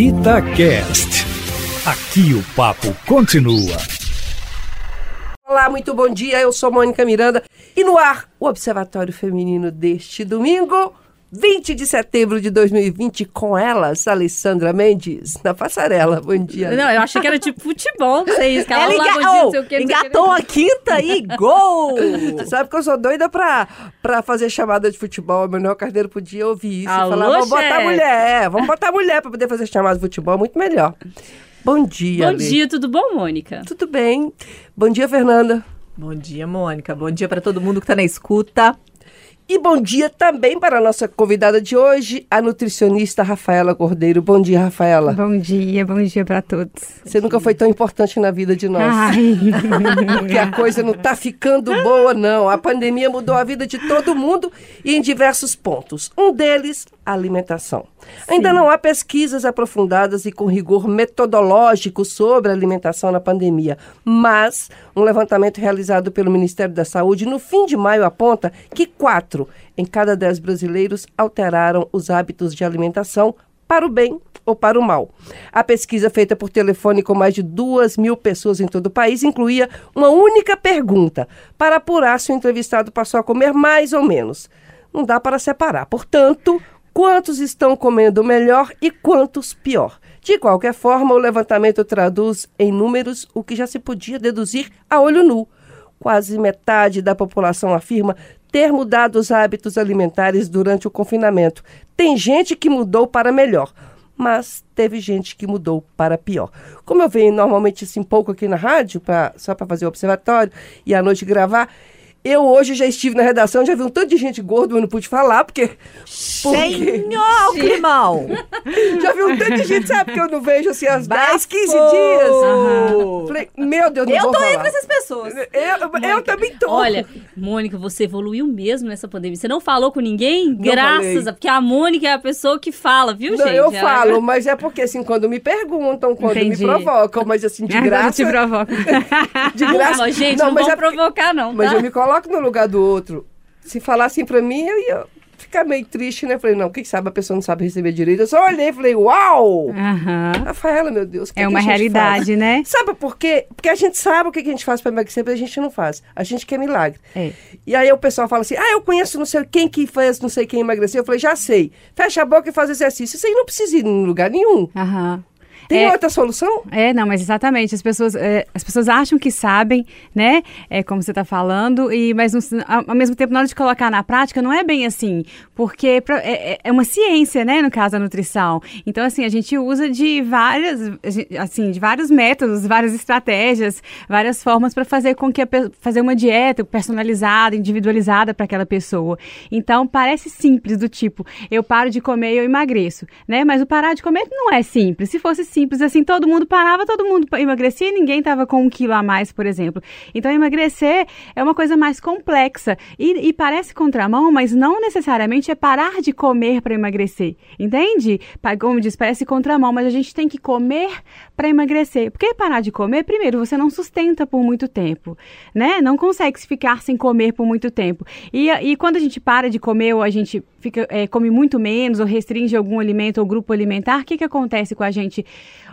Itacast. Aqui o papo continua. Olá, muito bom dia. Eu sou Mônica Miranda e no ar o Observatório Feminino deste domingo, 20 de setembro de 2020, com elas, Alessandra Mendes, na passarela. Bom dia. Não, eu achei que era tipo futebol, não sei isso. Ela enga... bom dia, oh, sei o que, engatou a quinta e gol! Sabe que eu sou doida pra, pra fazer chamada de futebol. O Manuel Carneiro podia ouvir isso Alô, e falar: vamos botar chefe." mulher, é, vamos botar mulher pra poder fazer chamada de futebol, é muito melhor. Bom dia. Bom Ale. dia, tudo bom, Mônica? Tudo bem? Bom dia, Fernanda. Bom dia, Mônica. Bom dia para todo mundo que tá na escuta. E bom dia também para a nossa convidada de hoje, a nutricionista Rafaela Cordeiro. Bom dia, Rafaela. Bom dia, bom dia para todos. Você nunca foi tão importante na vida de nós. Ai, Porque a coisa não tá ficando boa, não. A pandemia mudou a vida de todo mundo e em diversos pontos. Um deles, alimentação. Ainda não há pesquisas aprofundadas e com rigor metodológico sobre a alimentação na pandemia, mas um levantamento realizado pelo Ministério da Saúde no fim de maio aponta que quatro em cada dez brasileiros alteraram os hábitos de alimentação para o bem ou para o mal. A pesquisa feita por telefone com mais de duas mil pessoas em todo o país incluía uma única pergunta para apurar se o entrevistado passou a comer mais ou menos. Não dá para separar. Portanto, quantos estão comendo melhor e quantos pior? De qualquer forma, o levantamento traduz em números o que já se podia deduzir a olho nu. Quase metade da população afirma ter mudado os hábitos alimentares durante o confinamento. Tem gente que mudou para melhor, mas teve gente que mudou para pior. Como eu venho normalmente assim pouco aqui na rádio, pra, só para fazer o observatório e à noite gravar, eu hoje já estive na redação, já vi um tanto de gente gorda, mas não pude falar, porque. porque Senhor, climão! já vi um tanto de gente, sabe, que eu não vejo assim há 10, 15 Bafo! dias. Aham. Falei, meu Deus, não Eu vou tô falar. entre essas pessoas. Eu, eu também tô. Olha, Mônica, você evoluiu mesmo nessa pandemia. Você não falou com ninguém? Graças falei. a... Porque a Mônica é a pessoa que fala, viu, Não, gente? eu Ela- falo, mas é porque assim, quando me perguntam, quando Entendi. me provocam, mas assim, de graça. te provoco. De Não, graça. mas, gente, não, mas vão é provocar, não, Mas tá? eu me coloco no lugar do outro. Se falar assim pra mim, eu ia ficar meio triste, né? Falei, não, quem sabe a pessoa não sabe receber direito. Eu só olhei e falei, uau! Aham. Rafaela, meu Deus, que É que uma realidade, faz? né? Sabe por quê? Porque a gente sabe o que a gente faz pra emagrecer, mas a gente não faz. A gente quer milagre. É. E aí o pessoal fala assim, ah, eu conheço não sei quem que fez não sei quem emagrecer. Eu falei, já sei. Fecha a boca e faz exercício. Isso aí não precisa ir em lugar nenhum. Aham. Tem É. outra solução? É, não, mas exatamente. As pessoas, é, as pessoas acham que sabem, né? É como você está falando, e, mas não- ao, mesmo tempo, na hora de colocar na prática, não é bem assim. Porque pra- é, é- é uma ciência, né? No caso da nutrição. Então, assim, a gente usa de várias, assim, de vários métodos, várias estratégias, várias formas para fazer com que a, fazer uma dieta personalizada, individualizada para aquela pessoa. Então, parece simples, do tipo, eu paro de comer e eu emagreço, né? Mas o parar de comer não é simples. Se fosse simples assim, todo mundo parava, todo mundo emagrecia e ninguém estava com um quilo a mais, por exemplo. Então, emagrecer é uma coisa mais complexa e, e parece contramão, mas não necessariamente é parar de comer para emagrecer, entende? Como diz, parece contramão, mas a gente tem que comer para emagrecer. Porque parar de comer, primeiro, você não sustenta por muito tempo, né? Não consegue ficar sem comer por muito tempo. E, e quando a gente para de comer ou a gente fica, é, come muito menos ou restringe algum alimento ou grupo alimentar, o que, que acontece com a gente?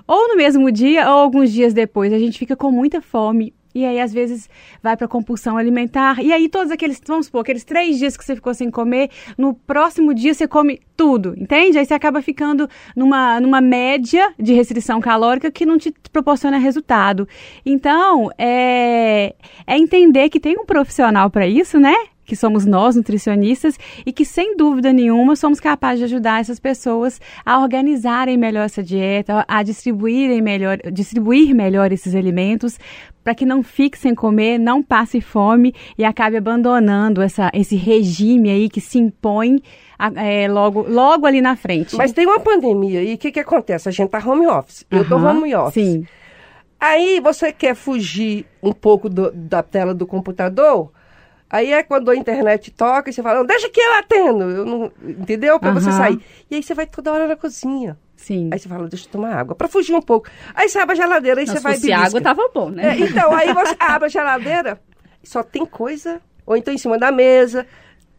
Ou no mesmo dia ou alguns dias depois, a gente fica com muita fome. E aí, às vezes, vai para compulsão alimentar. E aí, todos aqueles, vamos supor, aqueles três dias que você ficou sem comer, no próximo dia você come tudo, entende? Aí você acaba ficando numa, numa média de restrição calórica que não te proporciona resultado. Então, é, é entender que tem um profissional para isso, né? Que somos nós, nutricionistas, e que, sem dúvida nenhuma, somos capazes de ajudar essas pessoas a organizarem melhor essa dieta, a distribuírem melhor, distribuir melhor esses alimentos, para que não fique sem comer, não passe fome e acabe abandonando essa, esse regime aí que se impõe é, logo, logo ali na frente. Mas tem uma pandemia e o que, que acontece? A gente tá home office. Eu tô home office. Sim. Aí você quer fugir um pouco do- da tela do computador. Aí é quando a internet toca e você fala, não, deixa que eu atendo. Eu não, entendeu? Pra você Aham. sair. E aí você vai toda hora na cozinha. Sim. Aí você fala, deixa eu tomar água. Pra fugir um pouco. Aí você abre a geladeira e você vai belisca. água, tava bom, né? É, então, aí você abre a geladeira, só tem coisa, ou então em cima da mesa,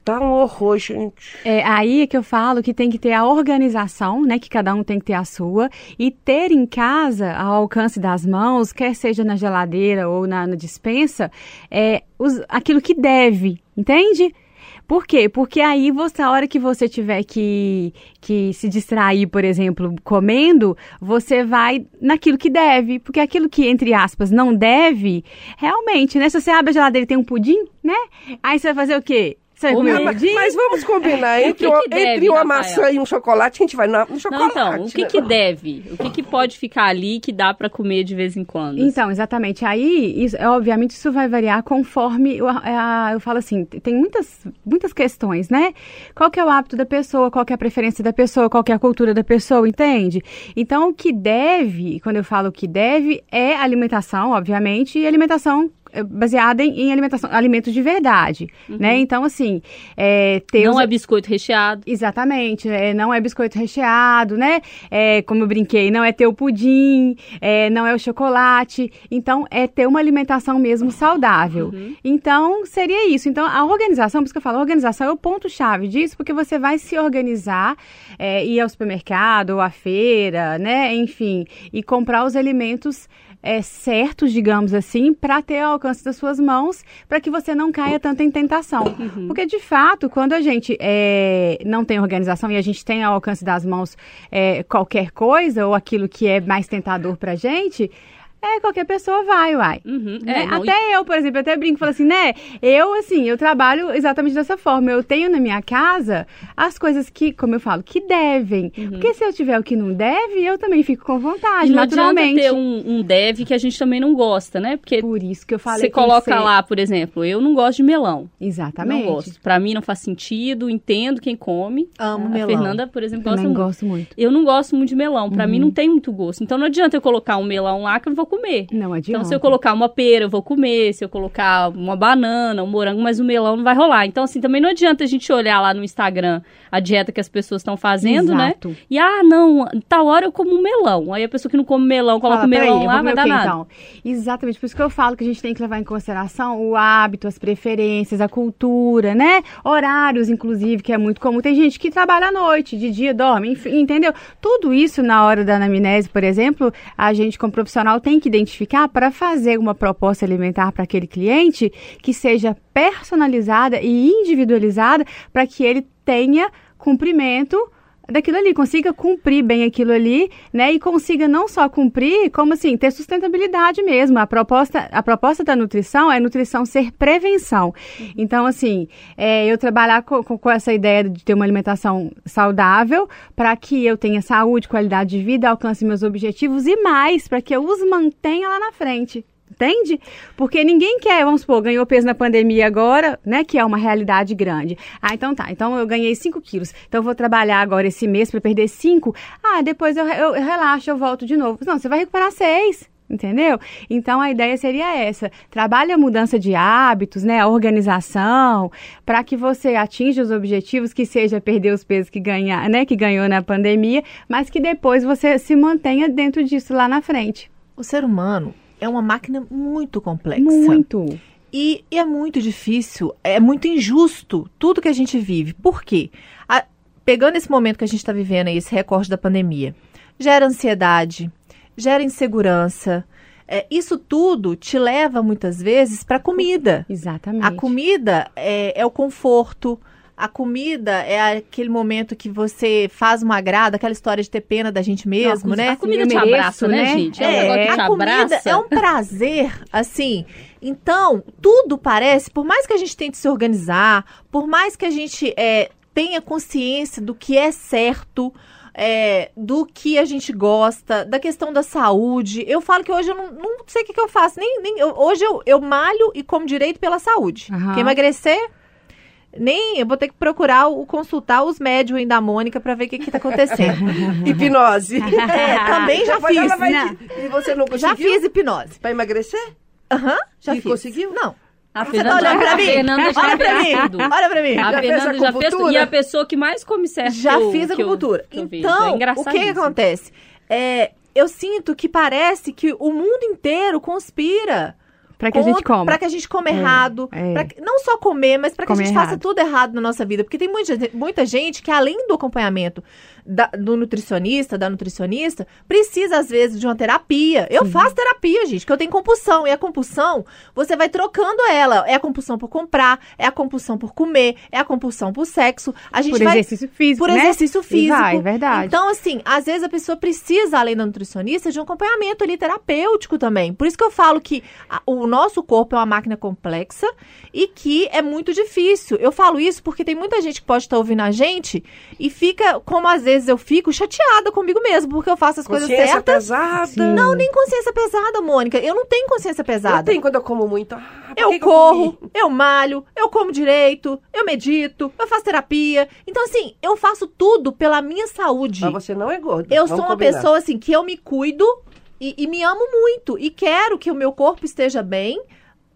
Tá um horror, gente. É aí é que eu falo que tem que ter a organização, né? Que cada um tem que ter a sua. E ter em casa, ao alcance das mãos, quer seja na geladeira ou na, na dispensa, é, os, aquilo que deve, entende? Por quê? Porque aí você, a hora que você tiver que, que se distrair, por exemplo, comendo, você vai naquilo que deve. Porque aquilo que, entre aspas, não deve, realmente, né? Se você abre a geladeira e tem um pudim, né? Aí você vai fazer o quê? Mas, vamos combinar, O que entre, que uma, deve, entre uma Rafael? maçã e um chocolate, a gente vai no, no chocolate. Não, então, o que né? que deve? O que que pode ficar ali que dá pra comer de vez em quando? Então, exatamente. Aí, isso, é, obviamente, isso vai variar conforme. Eu, a- eu falo assim, tem muitas, muitas questões, né? Qual que é o hábito da pessoa, qual que é a preferência da pessoa, qual que é a cultura da pessoa, entende? Então, o que deve, quando eu falo o que deve, é alimentação, obviamente, e alimentação é, baseada em, em alimentação, alimentos de verdade, né? Então, assim, é, ter Não os- é biscoito recheado. Exatamente, é, não é biscoito recheado, né? É, como eu brinquei, não é ter o pudim, é, não é o chocolate. Então, é ter uma alimentação mesmo saudável. Então, seria isso. Então, a organização, por isso que eu falo, a organização é o ponto-chave disso, porque você vai se organizar, é, ir ao supermercado ou à feira, né? Enfim, e comprar os alimentos é, certos, digamos assim, para ter ao alcance das suas mãos, para que você não caia tanto em tentação. Porque, de fato, quando a gente é, não tem organização e a gente tem ao alcance das mãos é, qualquer coisa ou aquilo que é mais tentador para gente, é, qualquer pessoa vai, uai. Uhum. Né? É, não, e- Até eu, por exemplo, eu até brinco, falo assim, né? Eu, assim, eu trabalho exatamente dessa forma. Eu tenho na minha casa as coisas que, como eu falo, que devem. Porque se eu tiver o que não deve, eu também fico com vontade, Uhum. E não adianta naturalmente. ter um, um deve que a gente também não gosta, né? Porque Por isso que eu falei você coloca ser- lá, por exemplo, eu não gosto de melão. Exatamente. Não gosto. Pra mim não faz sentido, entendo quem come. Amo a melão. Fernanda, por exemplo, gosta Também muito. gosto muito. Eu não gosto muito de melão. Pra mim não tem muito gosto. Então não adianta eu colocar um melão lá que eu não vou comer. Não adianta. Então, se eu colocar uma pera, eu vou comer. Se eu colocar uma banana, um morango, mas o melão não vai rolar. Então, assim, também não adianta a gente olhar lá no Instagram a dieta que as pessoas estão fazendo, Exato. né? E, ah, não, tal hora eu como um melão. Aí a pessoa que não come melão, coloca o melão eu lá, vai dar quê, nada. então? Exatamente, por isso que eu falo que a gente tem que levar em consideração o hábito, as preferências, a cultura, né? Horários, inclusive, que é muito comum. Tem gente que trabalha à noite, de dia dorme, enfim, entendeu? Tudo isso na hora da anamnese, por exemplo, a gente como profissional tem que identificar para fazer uma proposta alimentar para aquele cliente que seja personalizada e individualizada para que ele tenha cumprimento daquilo ali, consiga cumprir bem aquilo ali, né? E consiga não só cumprir, como assim, ter sustentabilidade mesmo. A proposta, a proposta da nutrição é nutrição ser prevenção. Então, assim, é, eu trabalhar com, com essa ideia de ter uma alimentação saudável para que eu tenha saúde, qualidade de vida, alcance meus objetivos e mais, para que eu os mantenha lá na frente. Entende? Porque ninguém quer, vamos supor, ganhou peso na pandemia agora, né? Que é uma realidade grande. Ah, então tá. Então eu ganhei 5 quilos. Então eu vou trabalhar agora esse mês para perder 5. Ah, depois eu, eu, eu relaxo, eu volto de novo. Não, você vai recuperar 6. Entendeu? Então a ideia seria essa: trabalhe a mudança de hábitos, né, a organização, para que você atinja os objetivos, que seja perder os pesos que ganhar, né, que ganhou na pandemia, mas que depois você se mantenha dentro disso lá na frente. O ser humano é uma máquina muito complexa. Muito. E, e é muito difícil, é muito injusto tudo que a gente vive. Por quê? A- pegando esse momento que a gente está vivendo aí, esse recorte da pandemia, gera ansiedade, gera insegurança. É, isso tudo te leva muitas vezes para comida. Exatamente. A comida é, é o conforto. A comida é aquele momento que você faz uma agrada, aquela história de ter pena da gente mesmo, Não, né? A comida te mereço, abraça, né, né? gente? É, um É, te a comida abraça. é um prazer, assim. Então, tudo parece, por mais que a gente tente se organizar, por mais que a gente é, tenha consciência do que é certo, é, do que a gente gosta, da questão da saúde. Eu falo que hoje eu não, não sei o que, que eu faço. Nem, nem, eu- hoje eu, eu malho e como direito pela saúde. Quer emagrecer? Nem, eu vou ter que procurar o consultar os médios aí da Mônica para ver o que que tá acontecendo. Hipnose. É, também já ela fiz. vai né? te- E você não conseguiu? Já fiz hipnose. Pra emagrecer? Aham, já E fiz. conseguiu? Não. A Você tá olhando pra a mim? Fernanda já Olha pra fez mim. Olha pra mim. A Já fez Fernanda a já fez? E a pessoa que mais come certo Já que eu- fiz acupuntura. eu vejo. É Então, o que, que acontece? É, eu sinto que parece que o mundo inteiro conspira Pra que a gente coma. Pra que a gente coma errado. é. que- não só comer, mas pra que a gente faça errado. tudo errado na nossa vida. Porque tem muita, muita gente que, além do acompanhamento da- do nutricionista, da nutricionista, precisa, às vezes, de uma terapia. Eu faço terapia, gente, que eu tenho compulsão. E a compulsão, você vai trocando ela. É a compulsão por comprar, é a compulsão por comer, é a compulsão por sexo. A gente Por vai exercício físico, por né? exercício E físico. vai, verdade. Então, assim, às vezes a pessoa precisa, além da nutricionista, de um acompanhamento ali terapêutico também. Por isso que eu falo que a- o nosso corpo é uma máquina complexa e que é muito difícil. Eu falo isso porque tem muita gente que pode estar ouvindo a gente e fica, como às vezes eu fico, chateada comigo mesmo, porque eu faço as coisas Consciência certas. pesada. Sim. Não, nem consciência pesada, Mônica. Eu não tenho consciência Eu pesada. tenho quando eu como muito. Ah, Eu que que corro, comi? eu malho, eu como direito, eu medito, eu faço terapia. Então, assim, eu faço tudo pela minha saúde. Mas você não é gorda. Eu Vamos sou uma combinar. pessoa, assim, que eu me cuido e, e me amo muito. E quero que o meu corpo esteja bem,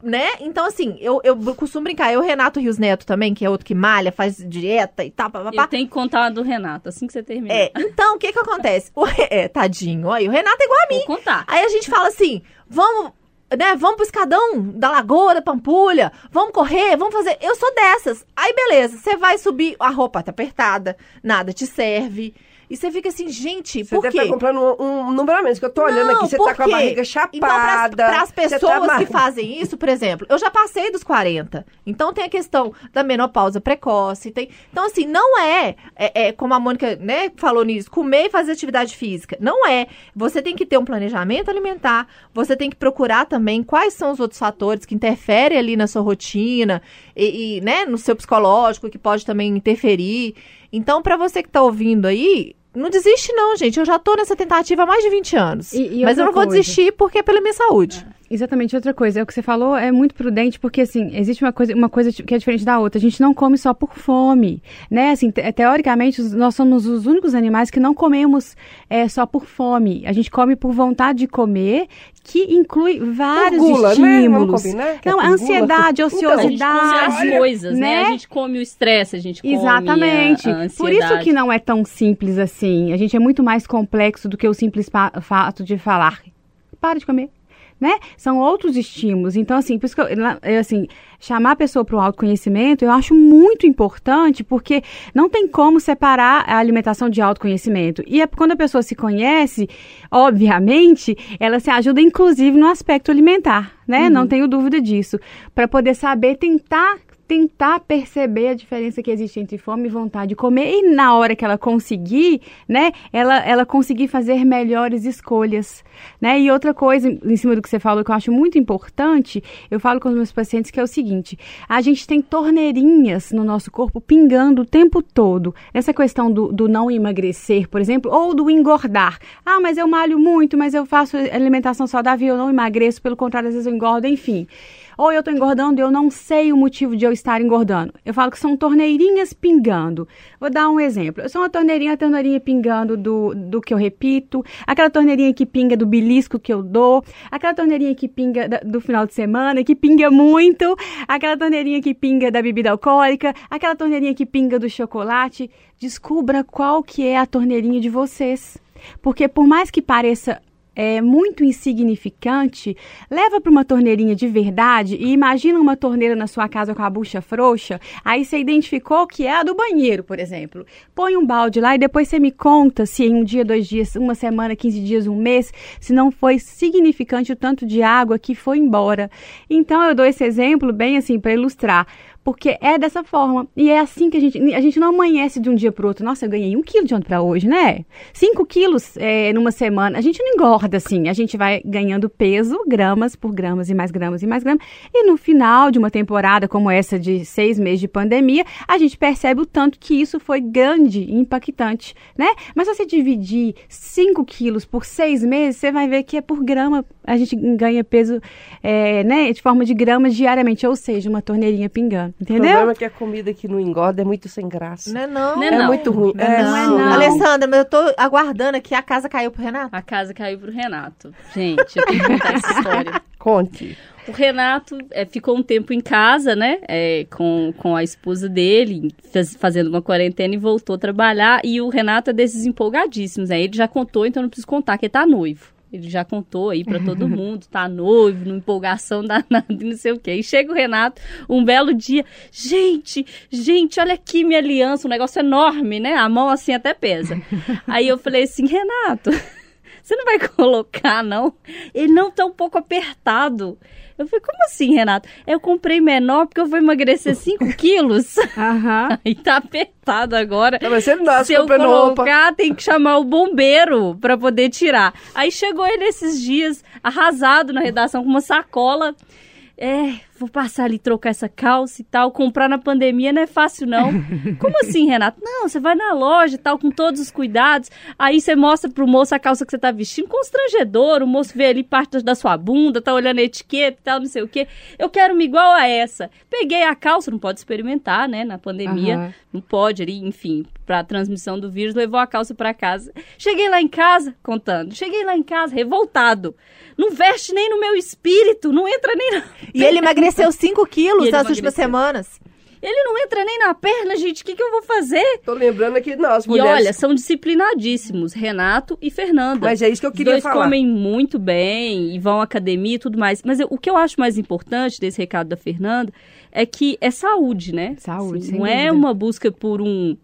né? Então, assim, eu, eu costumo brincar. Eu, Renato Rios Neto também, que é outro que malha, faz dieta e tal, papapá. Eu tenho que contar do Renato, assim que você terminar. É, então, o que que acontece? O, é, tadinho, olha, o Renato é igual a mim. Vou contar. Aí a gente fala assim, vamos, né, vamos pro escadão da Lagoa, da Pampulha, vamos correr, vamos fazer. Eu sou dessas. Aí beleza, você vai subir, a roupa tá apertada, nada te serve. E você fica assim, gente, Você por deve quê? estar comprando um, um número a menos, que eu tô olhando Não, aqui, você tá com a barriga Então, para chapada. as você pessoas tá que fazem isso, por exemplo, eu já passei dos 40. Então tem a questão da menopausa precoce. Tem... Então, assim, não é, é, é como a Mônica né, falou nisso, comer e fazer atividade física. Não é. Você tem que ter um planejamento alimentar, você tem que procurar também quais são os outros fatores que interferem ali na sua rotina e, e, né, no seu psicológico, que pode também interferir. Então, para você que tá ouvindo aí. Não desiste, não, gente. Eu já tô nessa tentativa há mais de 20 anos. E- e Mas eu não vou coisa. desistir porque é pela minha saúde. Exatamente, outra coisa, é o que você falou é muito prudente, porque assim, existe uma coisa, uma coisa que é diferente da outra. A gente não come só por fome, né? Assim, te- teoricamente, nós somos os únicos animais que não comemos é, só por fome. A gente come por vontade de comer, que inclui vários gula, né? Vamos estímulos. combinar que é não, a gula. A ansiedade, gente come ociosidade. as coisas, né? né? A gente come o estresse, a gente come Exatamente. a, a Por isso que não é tão simples assim. A gente é muito mais complexo do que o simples fato de falar. Para de comer. Né? São outros estímulos. Então, assim, por isso que eu, assim, chamar a pessoa para o autoconhecimento, eu acho muito importante, porque não tem como separar a alimentação de autoconhecimento. E é quando a pessoa se conhece, obviamente, ela se ajuda, inclusive, no aspecto alimentar, né? Não tenho dúvida disso. Para poder saber tentar tentar perceber a diferença que existe entre fome e vontade de comer e na hora que ela conseguir, né, ela, ela conseguir fazer melhores escolhas, né? E outra coisa em cima do que você falou que eu acho muito importante, eu falo com os meus pacientes que é o seguinte: a gente tem torneirinhas no nosso corpo pingando o tempo todo. Essa questão do, do não emagrecer, por exemplo, ou do engordar. Ah, mas eu malho muito, mas eu faço alimentação saudável e eu não emagreço, pelo contrário, às vezes eu engordo, enfim ou eu tô engordando e eu não sei o motivo de eu estar engordando. Eu falo que são torneirinhas pingando. Vou dar um exemplo. Eu sou uma torneirinha, torneirinha pingando do, do que eu repito, aquela torneirinha que pinga do belisco que eu dou, aquela torneirinha que pinga da- do final de semana, que pinga muito, aquela torneirinha que pinga da bebida alcoólica, aquela torneirinha que pinga do chocolate. Descubra qual que é a torneirinha de vocês. Porque por mais que pareça é muito insignificante, leva para uma torneirinha de verdade e imagina uma torneira na sua casa com a bucha frouxa, aí você identificou que é a do banheiro, por exemplo. Põe um balde lá e depois você me conta se em um dia, dois dias, uma semana, 15 dias, um mês, se não foi significante o tanto de água que foi embora. Então eu dou esse exemplo bem assim para ilustrar. Porque é dessa forma. E é assim que a gente. A gente não amanhece de um dia para outro. Nossa, eu ganhei um quilo de ontem para hoje, né? Cinco quilos é, numa semana. A gente não engorda assim. A gente vai ganhando peso, gramas por gramas e mais gramas e mais gramas. E no final de uma temporada como essa de seis meses de pandemia, a gente percebe o tanto que isso foi grande e impactante, né? Mas se você dividir cinco quilos por seis meses, você vai ver que é por grama. A gente ganha peso, é, né? De forma de gramas diariamente. Ou seja, uma torneirinha pingando. O Entendeu? problema é que a comida que não engorda é muito sem graça. Não é não. Não é É não. muito ruim. Não é É, não. não. Alessandra, mas eu tô aguardando aqui. A casa caiu pro Renato. A casa caiu pro Renato. Gente, eu tenho que contar essa história. Conte. O Renato é, ficou um tempo em casa, né? é, com, com a esposa dele, faz- fazendo uma quarentena e voltou a trabalhar. E o Renato é desses empolgadíssimos, né? Ele já contou, então não preciso contar que ele tá noivo. Ele já contou aí pra todo mundo, tá noivo, numa empolgação danada e não sei o quê. E chega o Renato, um belo dia. Gente, gente, olha aqui minha aliança, um negócio enorme, né? A mão assim até pesa. Aí eu falei assim, Renato, você não vai colocar, não? Ele não tá um pouco apertado. Eu falei, como assim, Renato? Eu comprei menor porque eu vou emagrecer 5 quilos. Aham. Aí tá apertado agora. Não, mas você não dá Se eu colocar, tem que chamar o bombeiro pra poder tirar. Aí chegou ele esses dias, arrasado na redação, com uma sacola. É, vou passar ali trocar essa calça e tal. Comprar na pandemia não é fácil, não. Como assim, Renato? Não, você vai na loja e tal, com todos os cuidados. Aí você mostra pro moço a calça que você tá vestindo. Constrangedor, o moço vê ali parte da sua bunda, tá olhando a etiqueta e tal, não sei o quê. Eu quero uma igual a essa. Peguei a calça, não pode experimentar, né? Na pandemia, Aham. não pode ali, enfim, pra transmissão do vírus, levou a calça pra casa. Cheguei lá em casa, contando. Cheguei lá em casa, revoltado. Não veste nem no meu espírito, não entra nem na... E ele emagreceu 5 quilos E nas últimas semanas. Ele não entra nem na perna, gente. O que, que eu vou fazer? Tô lembrando aqui, nós, E mulheres. olha, são disciplinadíssimos, Renato e Fernanda. Mas é isso que eu queria Dois falar. comem muito bem e vão à academia e tudo mais. Mas eu- o que eu acho mais importante desse recado da Fernanda é que é saúde, né? Saúde, sem Não é dúvida. uma busca por um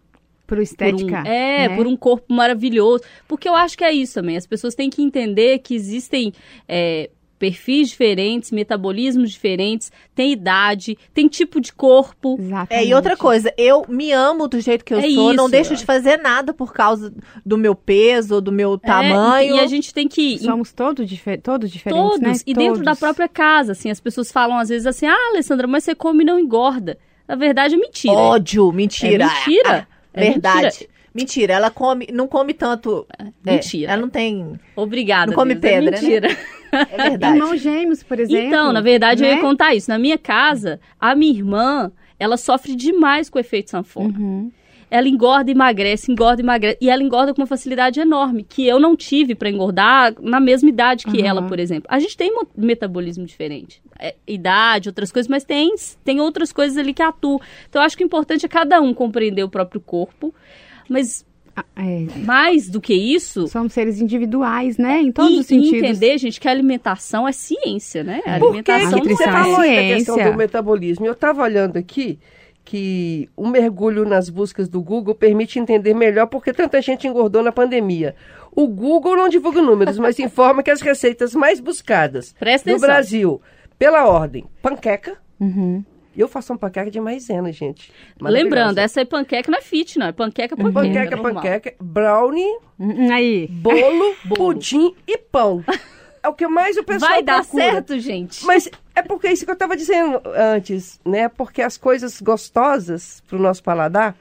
Por por estética. um, é, né? por um corpo maravilhoso. Porque eu acho que é isso também. As pessoas têm que entender que existem é, perfis diferentes, metabolismos diferentes, tem idade, tem tipo de corpo. Exatamente. É, e outra coisa, eu me amo do jeito que eu É sou, não isso. deixo de fazer nada por causa do meu peso, ou do meu É, tamanho. e, e a gente tem que Somos todos, dife todos diferentes, todos né? e dentro da Todos. própria casa, assim, as pessoas falam às vezes assim: "Ah, Alessandra, mas você come e não engorda". Na verdade é mentira. Ódio, mentira. É mentira. É Verdade. mentira. Mentira, ela come, não come tanto. é, mentira. ela não tem. Obrigada. Não come Deus, é pedra, né? mentira. É verdade. Irmãos gêmeos, por exemplo. Então, na verdade, eu né? ia contar isso. Na minha casa, a minha irmã, ela sofre demais com o efeito sanfona. Uhum. Ela engorda, emagrece, engorda, emagrece. E ela engorda com uma facilidade enorme, que eu não tive pra engordar na mesma idade que Uhum. ela, por exemplo. A gente tem mo- metabolismo diferente. É, idade, outras coisas, mas tem, tem outras coisas ali que atuam. Então, eu acho que o importante é cada um compreender o próprio corpo. Mas Ah, é, mais do que isso, somos seres individuais, né? Em todos e, os sentidos. e entender, gente, que a alimentação é ciência, né? A Por que, alimentação que não você é falou aí da questão ciência. do metabolismo? Eu estava olhando aqui que o mergulho nas buscas do Google permite entender melhor por que tanta gente engordou na pandemia. O Google não divulga números, mas informa que as receitas mais buscadas Presta no atenção. Brasil, pela ordem, panqueca. Uhum. Eu faço uma panqueca de maisena, gente. Lembrando, essa é panqueca, não é fit, não. É panqueca, panqueca. panqueca, normal. panqueca, brownie, Hum, Aí. bolo, pudim e pão. É o que mais o pessoal Vai dar procura. certo, gente? Mas é porque é isso que eu estava dizendo antes, né? Porque as coisas gostosas pro nosso paladar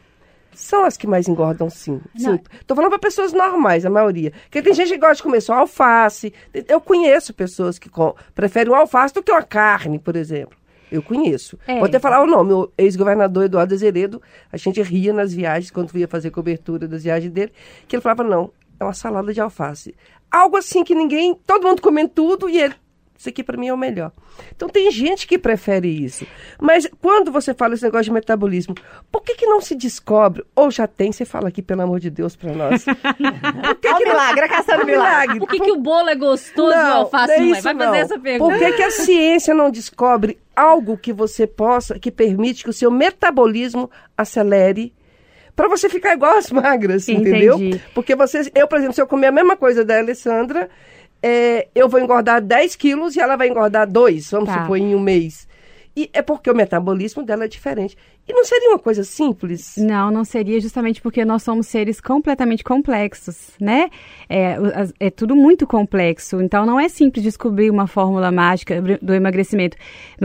são as que mais engordam, sim. Não. sim. Tô falando para pessoas normais, a maioria. Porque tem gente que gosta de comer só alface. Eu conheço pessoas que com- preferem um alface do que uma carne, por exemplo. Eu conheço. É. Vou até falar o nome. O ex-governador Eduardo Azeredo, a gente ria nas viagens, quando ia fazer cobertura das viagens dele, que ele falava, não, é uma salada de alface. Algo assim que ninguém, todo mundo comendo tudo e ele, isso aqui para mim é o melhor. Então tem gente que prefere isso. Mas quando você fala esse negócio de metabolismo, por que que não se descobre, ou já tem, você fala aqui, pelo amor de Deus, para nós. Por que que não- milagre, a caçando o milagre. Por que, que o bolo é gostoso e o alface não, é? isso Vai fazer não. essa pergunta. Por que, que a ciência não descobre algo que você possa, que permite que o seu metabolismo acelere para você ficar igual as magras, Entendi. entendeu? Porque vocês, eu, por exemplo, se eu comer a mesma coisa da Alessandra, é, eu vou engordar 10 quilos e ela vai engordar 2, vamos Tá. supor, em um mês. E é porque o metabolismo dela é diferente. E não seria uma coisa simples? Não, não seria justamente porque nós somos seres completamente complexos, né? É, é tudo muito complexo. Então não é simples descobrir uma fórmula mágica do- emagrecimento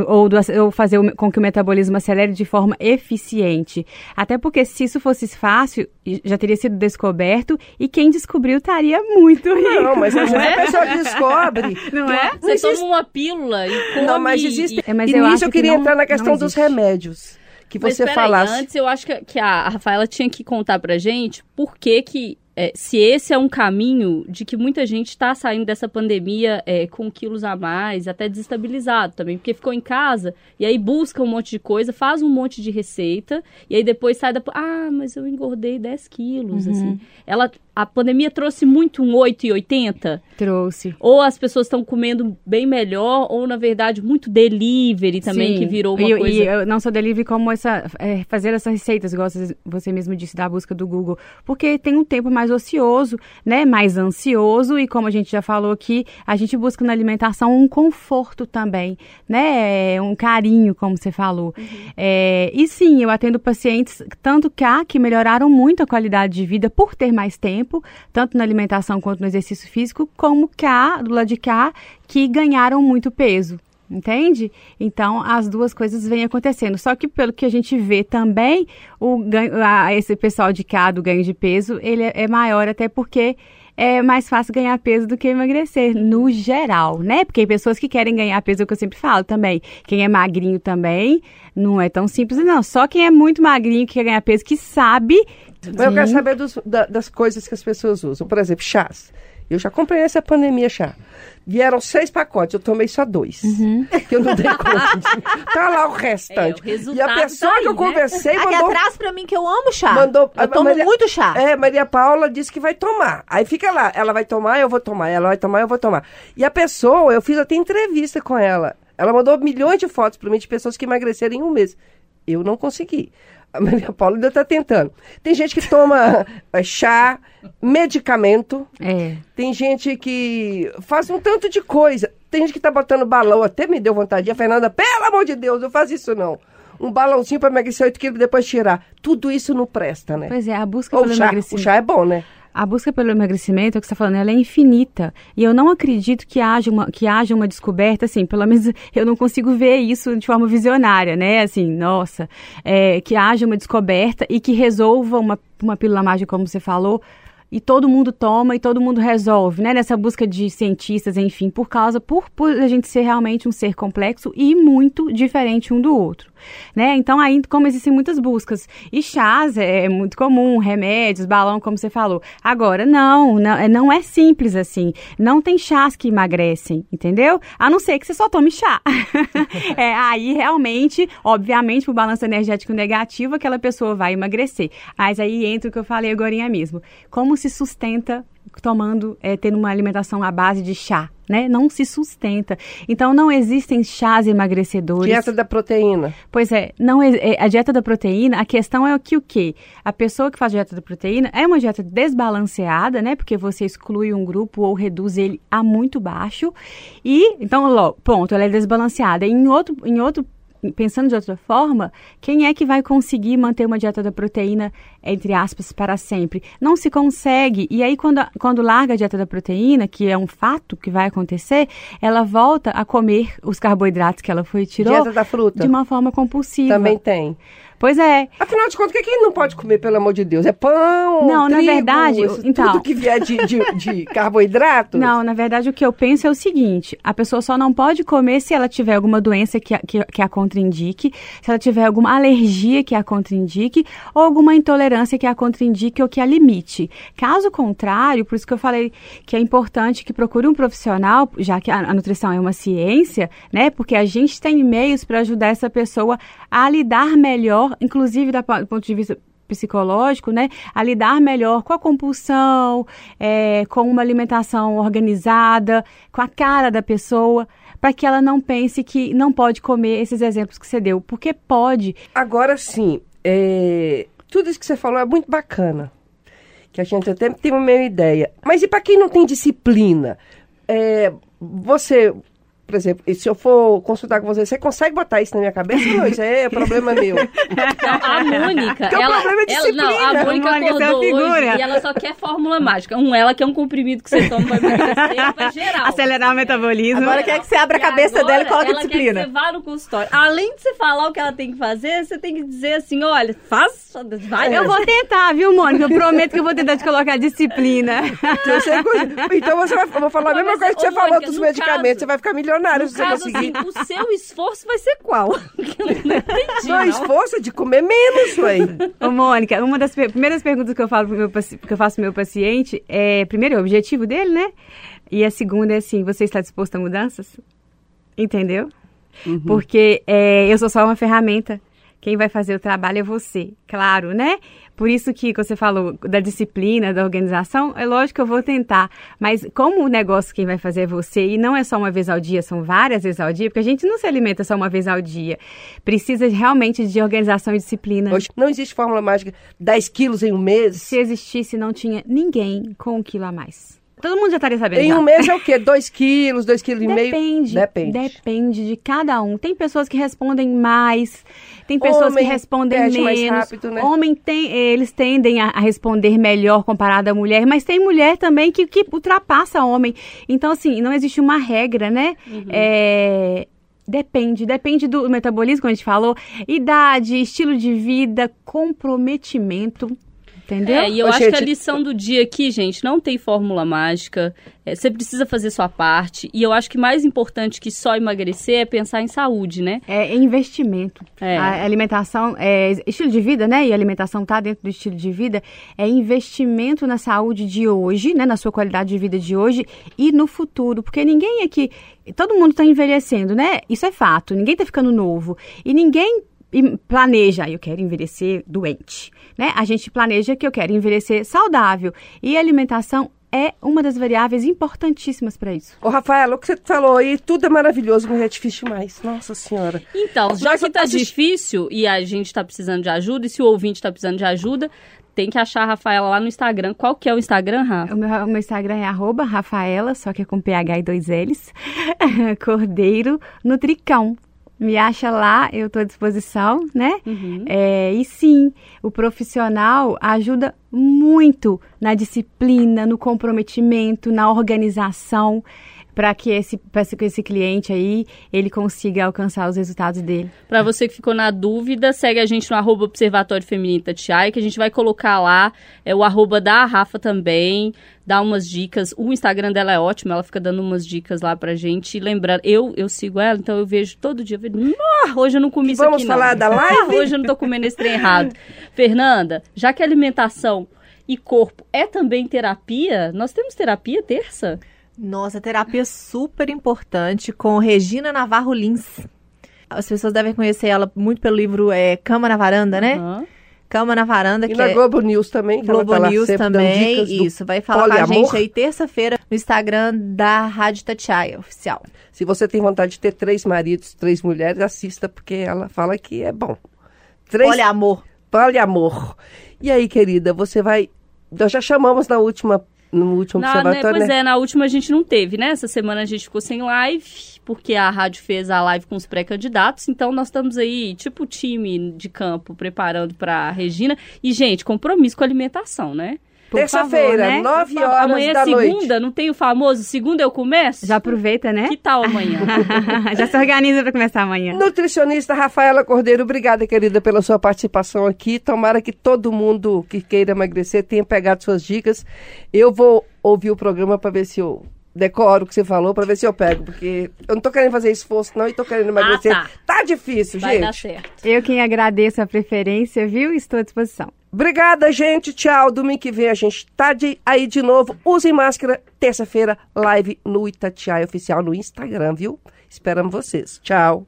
ou, do, ou fazer o- com que o metabolismo acelere de forma eficiente. Até porque se isso fosse fácil, já teria sido descoberto e quem descobriu estaria muito rico. Não, mas às vezes é? a pessoa descobre. Não é? Você existe- toma uma pílula e come... Não, mas existe. e- É, mas e eu nisso acho eu que queria não- entrar na questão dos remédios. Que você falasse. antes eu acho que, que a Rafaela tinha que contar pra gente por que que é, se esse é um caminho de que muita gente está saindo dessa pandemia é, com quilos a mais, até desestabilizado também, porque ficou em casa e aí busca um monte de coisa, faz um monte de receita e aí depois sai da. Ah, mas eu engordei 10 quilos. Assim. Ela, a pandemia trouxe muito um 8,80? Trouxe. Ou as pessoas estão comendo bem melhor, ou na verdade muito delivery também, Sim. que virou uma e, coisa. E eu não só delivery como essa, é, fazer essas receitas, igual você, você mesmo disse, da busca do Google. Porque tem um tempo mais ocioso, né? Mais ansioso e como a gente já falou aqui, a gente busca na alimentação um conforto também, né? Um carinho, como você falou. É, e sim, eu atendo pacientes, tanto cá, que melhoraram muito a qualidade de vida por ter mais tempo, tanto na alimentação quanto no exercício físico, como cá, do lado de cá, que ganharam muito peso. Entende? Então, as duas coisas vêm acontecendo. Só que, pelo que a gente vê também, o ganho, a, esse pessoal de cá do ganho de peso, ele é, é maior até porque é mais fácil ganhar peso do que emagrecer, no geral, né? Porque tem pessoas que querem ganhar peso, é o que eu sempre falo também. Quem é magrinho também, não é tão simples, não. Só quem é muito magrinho, que quer ganhar peso, que sabe... Mas eu quero saber dos- da- das coisas que as pessoas usam. Por exemplo, chás. Eu já comprei essa pandemia chá. Vieram seis pacotes, eu tomei só dois. Que eu não dei conta. de- Tá lá o restante. É, o e a pessoa tá que eu aí, né? conversei Aqui mandou. atrás pra mim que eu amo chá. Mandou, eu tomo Maria- muito chá. É, Maria Paula disse que vai tomar. Aí fica lá, ela vai tomar, eu vou tomar, ela vai tomar, eu vou tomar. E a pessoa, eu fiz até entrevista com ela. Ela mandou milhões de fotos para mim de pessoas que emagreceram em um mês. Eu não consegui. A Maria Paula ainda está tentando. Tem gente que toma eh, chá, medicamento. É, Tem gente que faz um tanto de coisa. Tem gente que tá botando balão, até me deu vontade. A Fernanda, pelo amor de Deus, não faz isso não. Um balãozinho para emagrecer 8 quilos e depois tirar. Tudo isso não presta, né? pois é, a busca Ou pelo o chá, o emagrecimento... chá é bom, né? A busca pelo emagrecimento, é o que você está falando, ela é infinita. E eu não acredito que haja, uma, que haja uma descoberta, assim, pelo menos eu não consigo ver isso de forma visionária, né? Assim, nossa, é, que haja uma descoberta e que resolva uma, uma pílula mágica, como você falou, e todo mundo toma e todo mundo resolve, né? Nessa busca de cientistas, enfim, por causa, por, por a gente ser realmente um ser complexo e muito diferente um do outro, né? Então, aí, como existem muitas buscas, e chás é, é muito comum, remédios, balão, como você falou. Agora, não, não, é- não é simples assim. Não tem chás que emagrecem, entendeu? A não ser que você só tome chá. é, aí, realmente, obviamente, pro balanço energético negativo, aquela pessoa vai emagrecer. Mas aí entra o que eu falei agora mesmo. Como se sustenta tomando, é, tendo uma alimentação à base de chá, né? Não se sustenta. Então, não existem chás emagrecedores. Dieta da proteína. Pois é, não é, a dieta da proteína, a questão é o que o quê? A pessoa que faz dieta da proteína é uma dieta desbalanceada, né? Porque você exclui um grupo ou reduz ele a muito baixo. E então, lo- ponto, ela é desbalanceada. Em outro em outro Pensando de outra forma, quem é que vai conseguir manter uma dieta da proteína, entre aspas, para sempre? Não se consegue. E aí, quando, quando larga a dieta da proteína, que é um fato que vai acontecer, ela volta a comer os carboidratos que ela foi tirou Dieta da fruta. de uma forma compulsiva. Também tem. Pois é. Afinal de contas, o que, é que não pode comer, pelo amor de Deus? É pão, Não, na trigo, verdade, isso, então- tudo que vier de, de, de carboidrato. Não, na verdade, o que eu penso é o seguinte: a pessoa só não pode comer se ela tiver alguma doença que a, que, que a contraindique, se ela tiver alguma alergia que a contraindique, ou alguma intolerância que a contraindique ou que a limite. Caso contrário, por isso que eu falei que é importante que procure um profissional, já que a, a nutrição é uma ciência, né? Porque a gente tem meios para ajudar essa pessoa a lidar melhor, inclusive da, do ponto de vista psicológico, né, a lidar melhor com a compulsão, é, com uma alimentação organizada, com a cara da pessoa, para que ela não pense que não pode comer esses exemplos que você deu, porque pode. Agora sim, é, tudo isso que você falou é muito bacana. Que a gente até tem uma meia ideia. Mas e para quem não tem disciplina? É, você, por exemplo, e se eu for consultar com você, você consegue botar isso na minha cabeça? Não, isso aí é problema meu. Não, a Mônica, Porque o ela, problema é ela- não, a disciplina. Mônica A Mônica é uma acordou figura. hoje e ela só quer fórmula mágica. Um, ela quer um comprimido que você toma pra emagrecer, pra geral. Acelerar o metabolismo. Agora quer que você abra a cabeça agora, dela e coloque ela disciplina. Quer que você vá no consultório. Além de você falar o que ela tem que fazer, você tem que dizer assim, olha, faz, vai. Eu vou tentar, viu, Mônica? Eu prometo que eu vou tentar te colocar disciplina. Então você, então você vai, eu vou falar a mesma coisa que você falou dos medicamentos. caso- Você vai ficar milionário. Milionário No se você caso, conseguir. assim, o seu esforço vai ser qual? Eu não entendi, Não, não. esforço é de comer menos, ué. Ô, Mônica, uma das primeiras perguntas que eu, falo pro meu, que eu faço pro meu paciente é, primeiro, o objetivo dele, né? E a segunda é assim, você está disposto a mudanças? Entendeu? Porque é, eu sou só uma ferramenta. Quem vai fazer o trabalho é você, claro, né? Por isso que você falou da disciplina, da organização, é lógico que eu vou tentar. Mas como o negócio quem vai fazer é você, e não é só uma vez ao dia, são várias vezes ao dia, porque a gente não se alimenta só uma vez ao dia. Precisa realmente de organização e disciplina. Hoje não existe fórmula mágica 10 quilos em um mês. Se existisse, não tinha ninguém com um quilo a mais. Todo mundo já estaria sabendo. Em já. um mês é o quê? 2 quilos, 2 quilos e meio? Depende, Depende. depende de cada um. Tem pessoas que respondem mais, tem pessoas Homem que respondem menos. mais rápido, né? Homem tem, eles tendem a, a responder melhor comparado à mulher, mas tem mulher também que, que ultrapassa homem. Então, assim, não existe uma regra, né? Uhum. É, Depende, depende do metabolismo, como a gente falou, idade, estilo de vida, comprometimento, entendeu? É, e eu Ô, acho gente, que a lição do dia aqui, gente, não tem fórmula mágica. É, você precisa fazer sua parte. E eu acho que mais importante que só emagrecer é pensar em saúde, né? É investimento. É. A alimentação, é, estilo de vida, né? E a alimentação tá dentro do estilo de vida. É investimento na saúde de hoje, né? Na sua qualidade de vida de hoje e no futuro. Porque ninguém aqui. Todo mundo tá envelhecendo, né? Isso é fato. Ninguém tá ficando novo. E ninguém planeja, "Ah, eu quero envelhecer doente, né? A gente planeja que eu quero envelhecer saudável. E a alimentação é uma das variáveis importantíssimas para isso. Ô, Rafaela, o que você falou aí, tudo é maravilhoso, mas é difícil demais. Nossa Senhora. Então, já que tá assisti- difícil e a gente tá precisando de ajuda, e se o ouvinte tá precisando de ajuda, tem que achar a Rafaela lá no Instagram. Qual que é o Instagram, Rafa? O meu, o meu Instagram é arroba Rafaela, só que é com PH e dois L's, Cordeiro Nutricão. Me acha lá, eu estou à disposição, né? É, e sim, o profissional ajuda muito na disciplina, no comprometimento, na organização, para que esse, pra que esse cliente aí, ele consiga alcançar os resultados dele. Pra você que ficou na dúvida, segue a gente no arroba Observatório Feminino Tatiai, que a gente vai colocar lá é, o arroba da Rafa também, dá umas dicas. O Instagram dela é ótimo, ela fica dando umas dicas lá pra gente. E lembrando, eu, eu sigo ela, então eu vejo todo dia, eu vejo, "Nó, hoje eu não comi isso Vamos falar não. da live? hoje eu não tô comendo esse trem errado. Fernanda, já que alimentação e corpo é também terapia, nós temos terapia terça? Nossa, terapia super importante com Regina Navarro Lins. As pessoas devem conhecer ela muito pelo livro é, Cama na Varanda, né? Aham. Cama na Varanda, E que na é Globo News também. que ela Globo tá News também. Isso, vai falar com a poliamor. gente aí terça-feira no Instagram da Rádio Tatiaia, oficial. Se você tem vontade de ter três maridos, três mulheres, assista, porque ela fala que é bom. Três... Olha, amor. Poliamor. E aí, querida, você vai... Nós já chamamos na última, no último Na, né, observatório, pois né? é, na última a gente não teve, né? Essa semana a gente ficou sem live, porque a rádio fez a live com os pré-candidatos, então nós estamos aí, tipo time de campo, preparando pra Regina. E, gente, compromisso com a alimentação, né? Terça-feira, né? nove horas Amanhã é da segunda, noite. não tem o famoso segunda eu começo? Já aproveita, né? Que tal amanhã? Já se organiza para começar amanhã. Nutricionista Rafaela Cordeiro, obrigada, querida, pela sua participação aqui. Tomara que todo mundo que queira emagrecer tenha pegado suas dicas. Eu vou ouvir o programa para ver se eu decoro o que você falou, para ver se eu pego, porque eu não tô querendo fazer esforço não e tô querendo emagrecer. tá. tá difícil, Vai dar gente. certo. Eu quem agradeço a preferência, viu? Estou à disposição. Obrigada, gente. Tchau. Domingo que vem a gente tá de, aí de novo. Usem máscara. Terça-feira, live no Itatiaia Oficial no Instagram, viu? Esperamos vocês. Tchau.